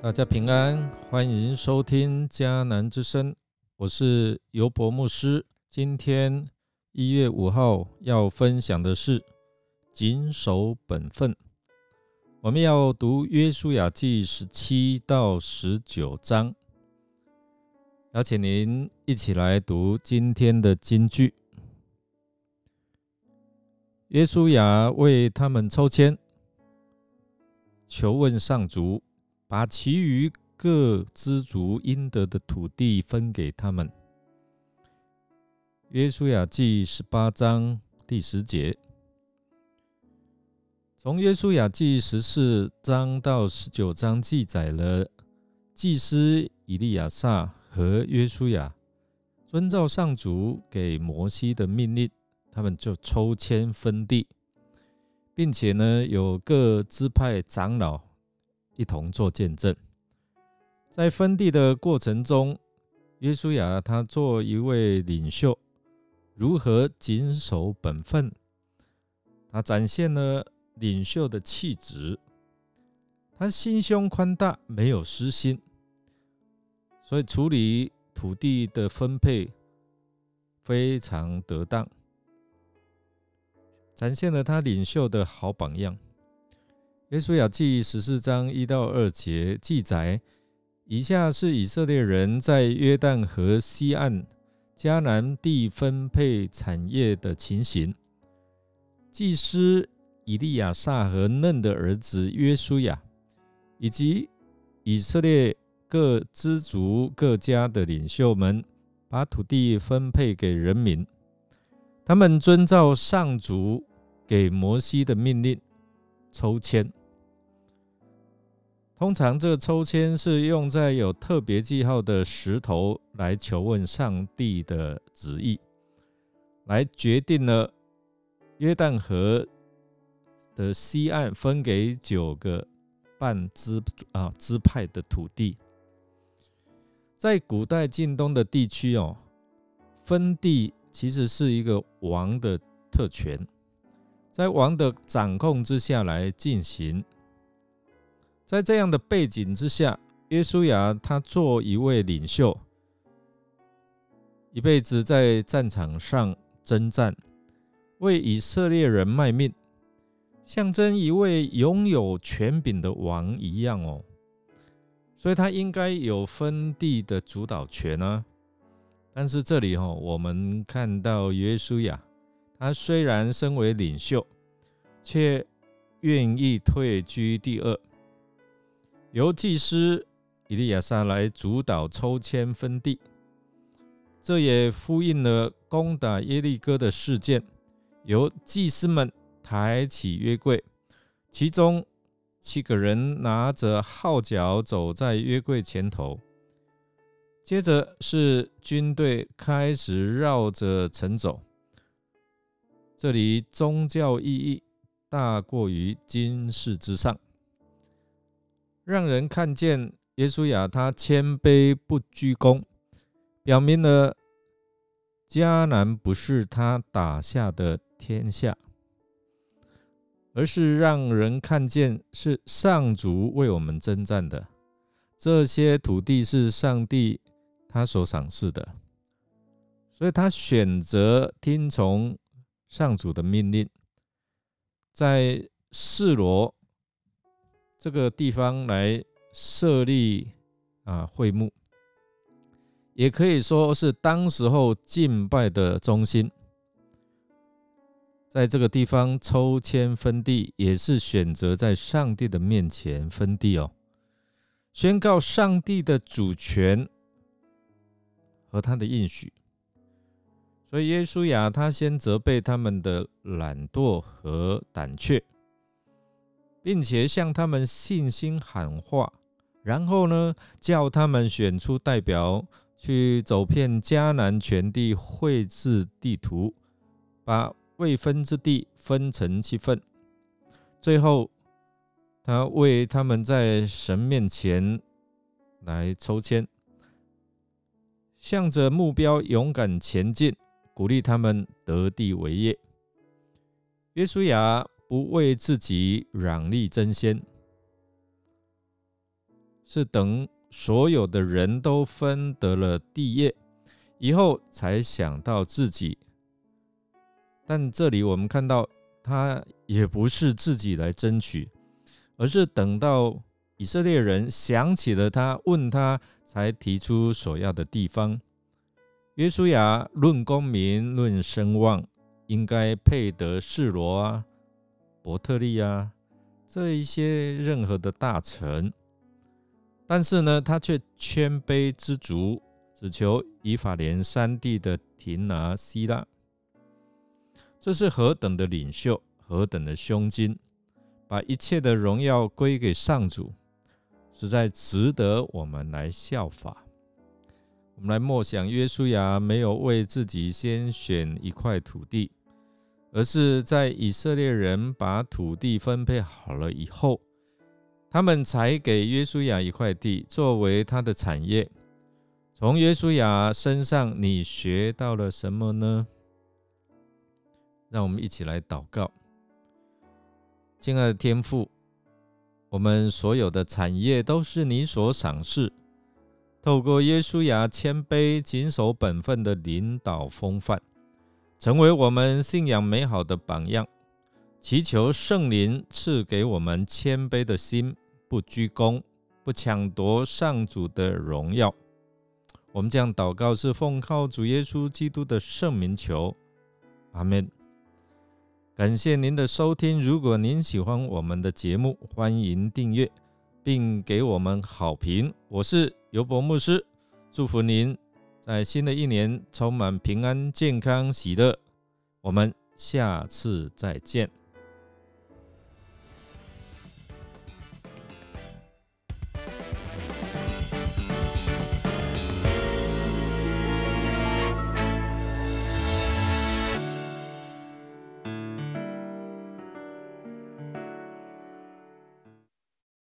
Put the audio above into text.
大家平安，欢迎收听迦南之声，我是尤博牧师。今天一月五号要分享的是谨守本分。我们要读约书亚记十七到十九章，邀请您一起来读今天的金句。约书亚为他们抽签，求问上主。把其余各支族应得的土地分给他们。约书亚记十八章第十节，从约书亚记十四章到十九章记载了祭司以利亚撒和约书亚遵照上主给摩西的命令，他们就抽签分地，并且呢有各支派长老。一同做见证，在分地的过程中，约书亚他做一位领袖，如何谨守本分？他展现了领袖的气质。他心胸宽大，没有私心，所以处理土地的分配非常得当，展现了他领袖的好榜样。约书亚记十四章一到二节记载，以下是以色列人在约旦河西岸迦南地分配产业的情形。祭司以利亚撒和嫩的儿子约书亚，以及以色列各支族各家的领袖们，把土地分配给人民。他们遵照上主给摩西的命令抽签。通常，这个抽签是用在有特别记号的石头来求问上帝的旨意，来决定了约旦河的西岸分给九个半支啊支派的土地。在古代近东的地区哦，分地其实是一个王的特权，在王的掌控之下来进行。在这样的背景之下，约书亚他做一位领袖，一辈子在战场上征战，为以色列人卖命，象征一位拥有权柄的王一样哦。所以他应该有分地的主导权啊。但是这里哈，我们看到约书亚，他虽然身为领袖，却愿意退居第二。由祭司以利亚撒来主导抽签分地，这也呼应了攻打耶利哥的事件。由祭司们抬起约柜，其中七个人拿着号角走在约柜前头，接着是军队开始绕着城走。这里宗教意义大过于军事之上。让人看见耶稣亚他谦卑不居功，表明了迦南不是他打下的天下，而是让人看见是上主为我们征战的。这些土地是上帝他所赏赐的，所以他选择听从上主的命令，在示罗。这个地方来设立啊会幕，也可以说是当时候敬拜的中心。在这个地方抽签分地，也是选择在上帝的面前分地哦，宣告上帝的主权和他的应许。所以耶稣亚他先责备他们的懒惰和胆怯。并且向他们信心喊话，然后呢，叫他们选出代表去走遍迦南全地，绘制地图，把未分之地分成七份。最后，他为他们在神面前来抽签，向着目标勇敢前进，鼓励他们得地为业。约书亚。不为自己攘利争先，是等所有的人都分得了地业以后，才想到自己。但这里我们看到，他也不是自己来争取，而是等到以色列人想起了他，问他，才提出所要的地方。约书亚论功名、论声望，应该配得示罗啊、伯特利啊这一些任何的大臣。但是呢，他却谦卑知足，只求以法莲山地的亭拿希拉。这是何等的领袖，何等的胸襟，把一切的荣耀归给上主，实在值得我们来效法。我们来默想，约书亚没有为自己先选一块土地，而是在以色列人把土地分配好了以后。他们才给约书亚一块地作为他的产业。从约书亚身上，你学到了什么呢？让我们一起来祷告。亲爱的天父，我们所有的产业都是你所赏识。透过约书亚谦卑、谨守本分的领导风范，成为我们信仰美好的榜样。祈求圣灵赐给我们谦卑的心，不居功，不抢夺上主的荣耀。我们这样祷告，是奉靠主耶稣基督的圣名求，阿门。感谢您的收听。如果您喜欢我们的节目，欢迎订阅并给我们好评。我是尤伯牧师，祝福您在新的一年充满平安、健康、喜乐。我们下次再见。